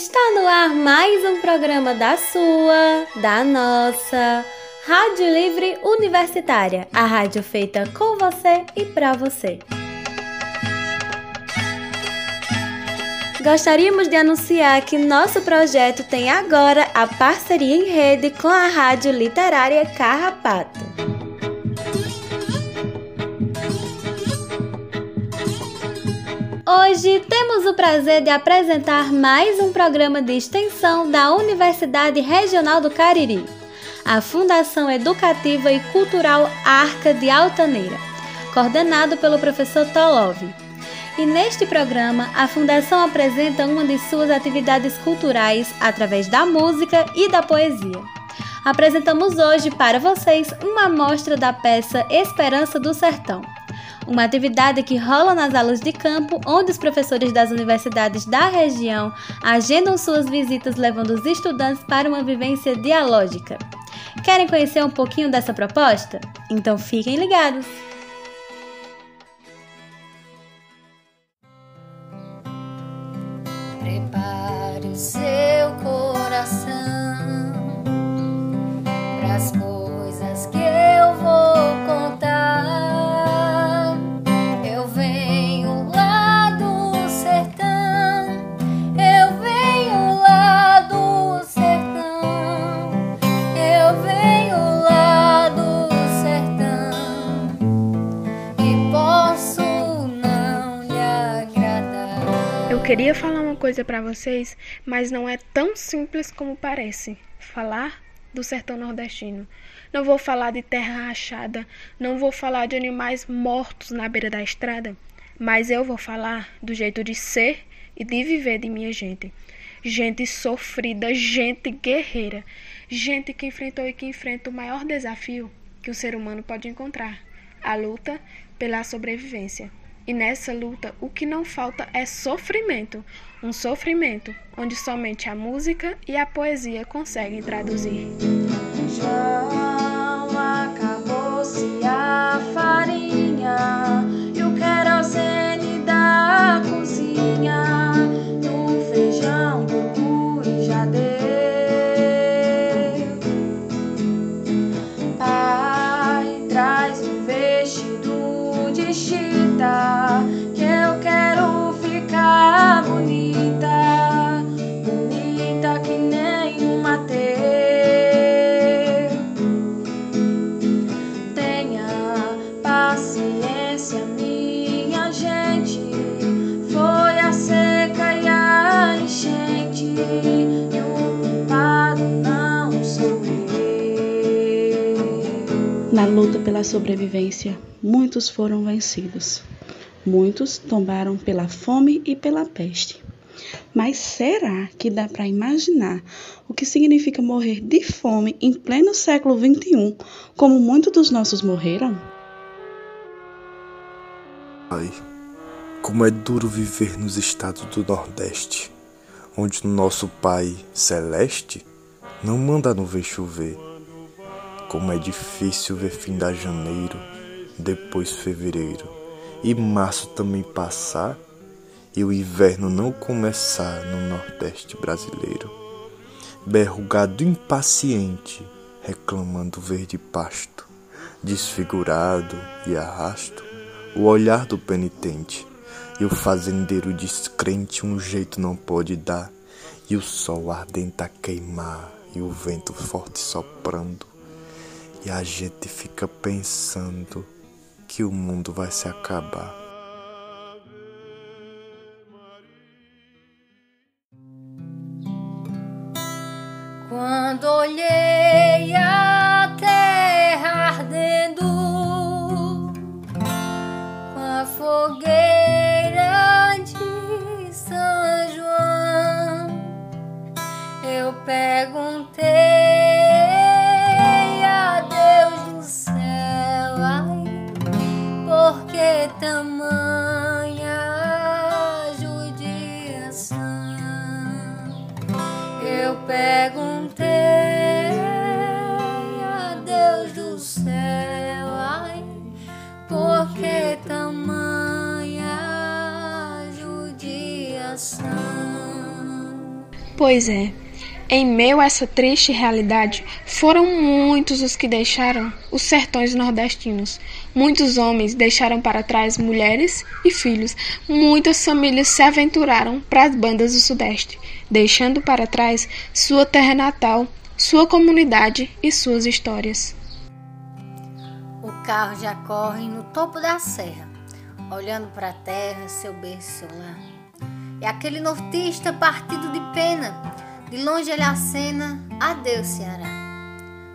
Está no ar mais um programa da sua, da nossa Rádio Livre Universitária, a rádio feita com você e para você. Gostaríamos de anunciar que nosso projeto tem agora a parceria em rede com a Rádio Literária Carrapato. Hoje temos o prazer de apresentar mais um programa de extensão da Universidade Regional do Cariri, a Fundação Educativa e Cultural Arca de Altaneira, coordenado pelo professor Tolov. E neste programa, a Fundação apresenta uma de suas atividades culturais através da música e da poesia. Apresentamos hoje para vocês uma amostra da peça Esperança do Sertão, uma atividade que rola nas aulas de campo, onde os professores das universidades da região agendam suas visitas levando os estudantes para uma vivência dialógica. Querem conhecer um pouquinho dessa proposta? Então fiquem ligados! Prepare o seu queria falar uma coisa pra vocês, mas não é tão simples como parece. Falar do sertão nordestino. Não vou falar de terra rachada, não vou falar de animais mortos na beira da estrada, mas eu vou falar do jeito de ser e de viver de minha gente. Gente sofrida, gente guerreira, gente que enfrentou e que enfrenta o maior desafio que o ser humano pode encontrar: a luta pela sobrevivência. E nessa luta, o que não falta é sofrimento. Um sofrimento onde somente a música e a poesia conseguem traduzir. João, acabou-se a farinha Na luta pela sobrevivência, muitos foram vencidos. Muitos tombaram pela fome e pela peste. Mas será que dá para imaginar o que significa morrer de fome em pleno século XXI, como muitos dos nossos morreram? Ai, como é duro viver nos estados do Nordeste, onde nosso Pai Celeste não manda nuvem chover. Como é difícil ver fim da janeiro, depois fevereiro, e março também passar e o inverno não começar no Nordeste brasileiro. Berro gado impaciente, reclamando verde pasto, desfigurado e arrasto o olhar do penitente, e o fazendeiro descrente um jeito não pode dar, e o sol ardente a queimar, e o vento forte soprando, e a gente fica pensando que o mundo vai se acabar. Quando olhei ai, por que tamanha judiação? Eu perguntei a Deus do céu, ai, por que tamanha judiação? Pois é. Em meio a essa triste realidade, foram muitos os que deixaram os sertões nordestinos. Muitos homens deixaram para trás mulheres e filhos. Muitas famílias se aventuraram para as bandas do Sudeste, deixando para trás sua terra natal, sua comunidade e suas histórias. O carro já corre no topo da serra, olhando para a terra, seu berço, seu lar. É aquele nortista partido de pena de longe ele acena, adeus Ceará.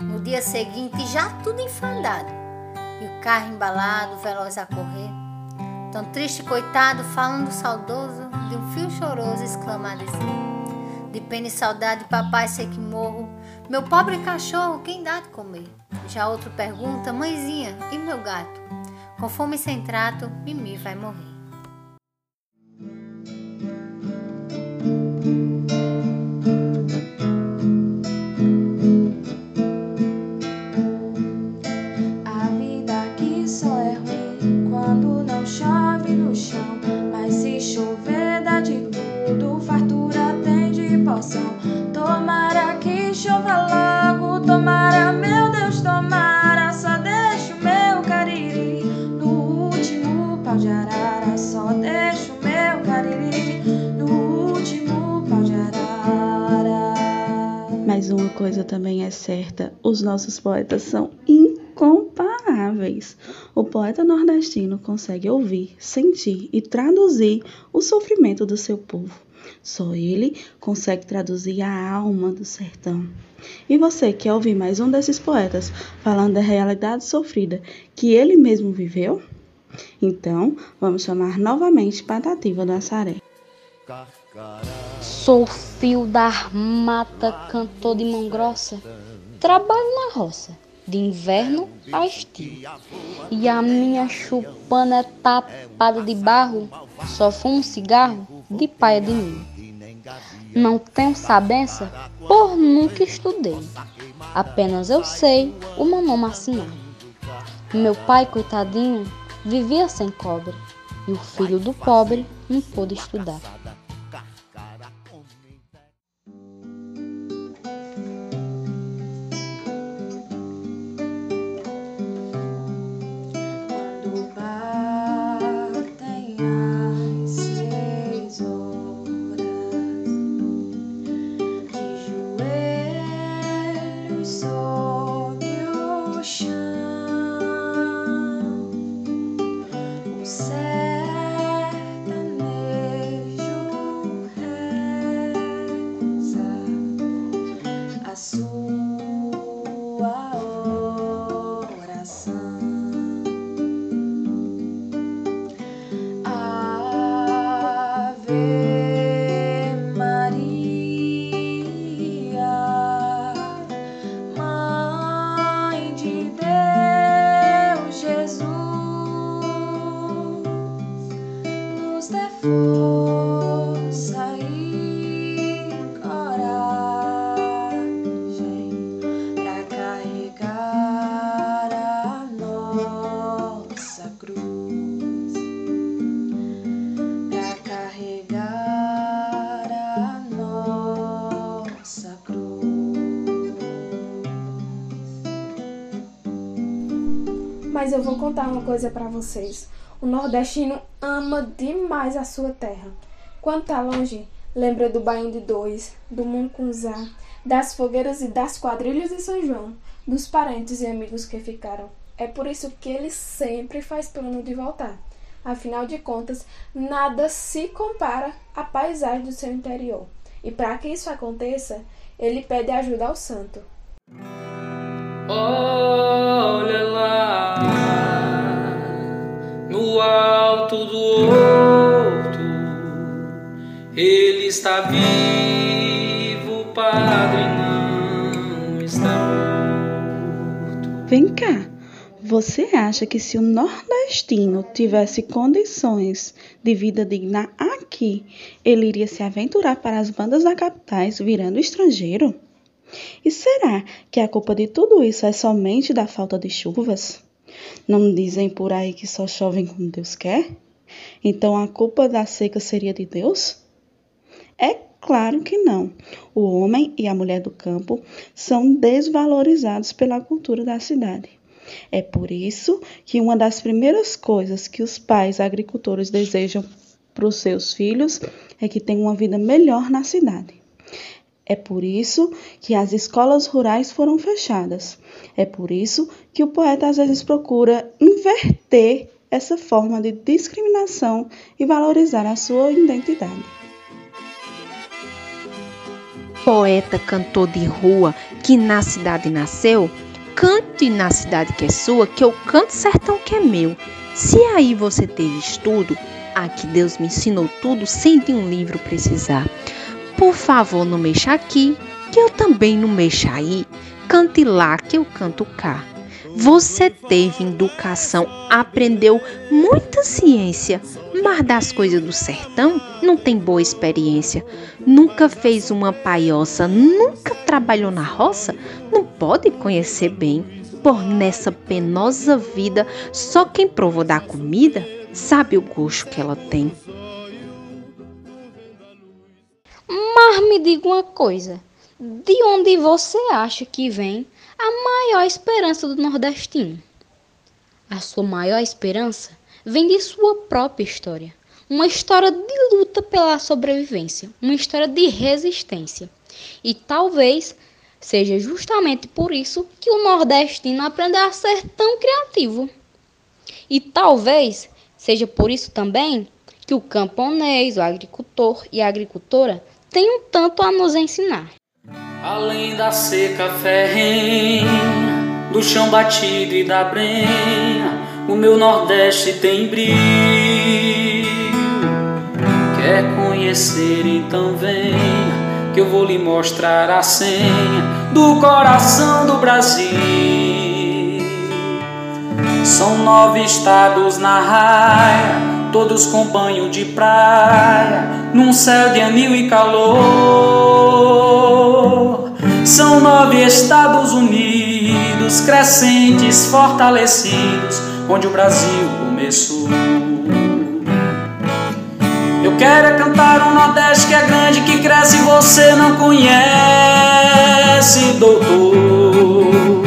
No dia seguinte, já tudo enfadado, e o carro embalado, veloz a correr. Tão triste, coitado, falando saudoso, de um fio choroso exclama a dizer: De pena e saudade, papai, sei que morro. Meu pobre cachorro, quem dá de comer? Já outro pergunta: Mãezinha, e meu gato? Com fome sem trato, Mimi vai morrer. É certa: os nossos poetas são incomparáveis. O poeta nordestino consegue ouvir, sentir e traduzir o sofrimento do seu povo. Só ele consegue traduzir a alma do sertão. E você quer ouvir mais um desses poetas falando da realidade sofrida que ele mesmo viveu? Então, vamos chamar novamente Patativa do Assaré. Sou fio da mata, cantor de mão grossa. Trabalho na roça, de inverno a estio. E a minha chupana é tapada de barro, só fumo cigarro de paia de mim. Não tenho sabença, por nunca estudei. Apenas eu sei o meu nome assinado. Meu pai, coitadinho, vivia sem cobre, e o filho do pobre não pôde estudar. Vou contar uma coisa para vocês. O nordestino ama demais a sua terra. Quando tá longe, lembra do Baião de Dois, do Muncunzá, das fogueiras e das quadrilhas de São João, dos parentes e amigos que ficaram. É por isso que ele sempre faz plano de voltar. Afinal de contas, nada se compara à paisagem do seu interior. E para que isso aconteça, ele pede ajuda ao santo. Olha está vivo, Padre não está morto. Vem cá. Você acha que se o nordestino tivesse condições de vida digna aqui, ele iria se aventurar para as bandas da capitais virando estrangeiro? E será que a culpa de tudo isso é somente da falta de chuvas? Não dizem por aí que só chovem quando Deus quer? Então a culpa da seca seria de Deus? É Claro que não. O homem e a mulher do campo são desvalorizados pela cultura da cidade. É por isso que uma das primeiras coisas que os pais agricultores desejam para os seus filhos é que tenham uma vida melhor na cidade. É por isso que as escolas rurais foram fechadas. É por isso que o poeta às vezes procura inverter essa forma de discriminação e valorizar a sua identidade. Poeta cantor de rua que na cidade nasceu, cante na cidade que é sua, que eu canto sertão que é meu. Se aí você teve estudo, aqui Deus me ensinou tudo sem de um livro precisar. Por favor, não mexa aqui, que eu também não mexa aí. Cante lá, que eu canto cá. Você teve educação, aprendeu muita ciência, mas das coisas do sertão não tem boa experiência. Nunca fez uma paioça, nunca trabalhou na roça, não pode conhecer bem. Por nessa penosa vida, só quem provou da comida sabe o gosto que ela tem. Mas me diga uma coisa: de onde você acha que vem a maior esperança do nordestino? A sua maior esperança vem de sua própria história. Uma história de luta pela sobrevivência, uma história de resistência. E talvez seja justamente por isso que o nordestino aprendeu a ser tão criativo. E talvez seja por isso também que o camponês, o agricultor e a agricultora têm um tanto a nos ensinar. Além da seca ferrenha, do chão batido e da brenha, o meu Nordeste tem brilho. Quer conhecer? Então venha, que eu vou lhe mostrar a senha do coração do Brasil. São nove estados na raia, todos com banho de praia, num céu de anil e calor. São nove Estados Unidos, crescentes, fortalecidos, onde o Brasil começou. Eu quero é cantar um Nordeste que é grande, que cresce e você não conhece, doutor.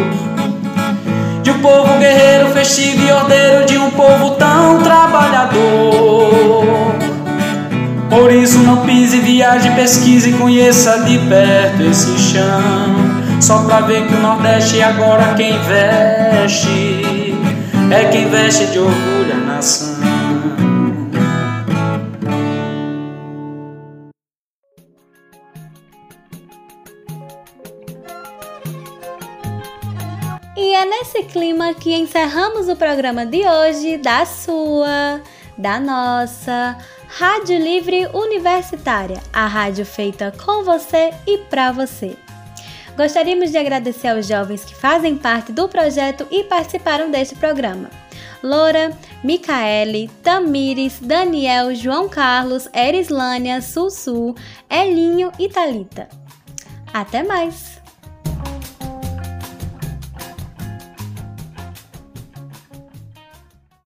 De um povo guerreiro, festivo e ordeiro, de um povo tão não pise, viaje, pesquise conheça de perto esse chão. Só pra ver que o Nordeste agora quem veste é quem veste de orgulho a nação. E é nesse clima que encerramos o programa de hoje da sua, da nossa Rádio Livre Universitária, a rádio feita com você e para você. Gostaríamos de agradecer aos jovens que fazem parte do projeto e participaram deste programa. Loura, Micaele, Tamires, Daniel, João Carlos, Erislânia, Sussu, Elinho e Talita. Até mais!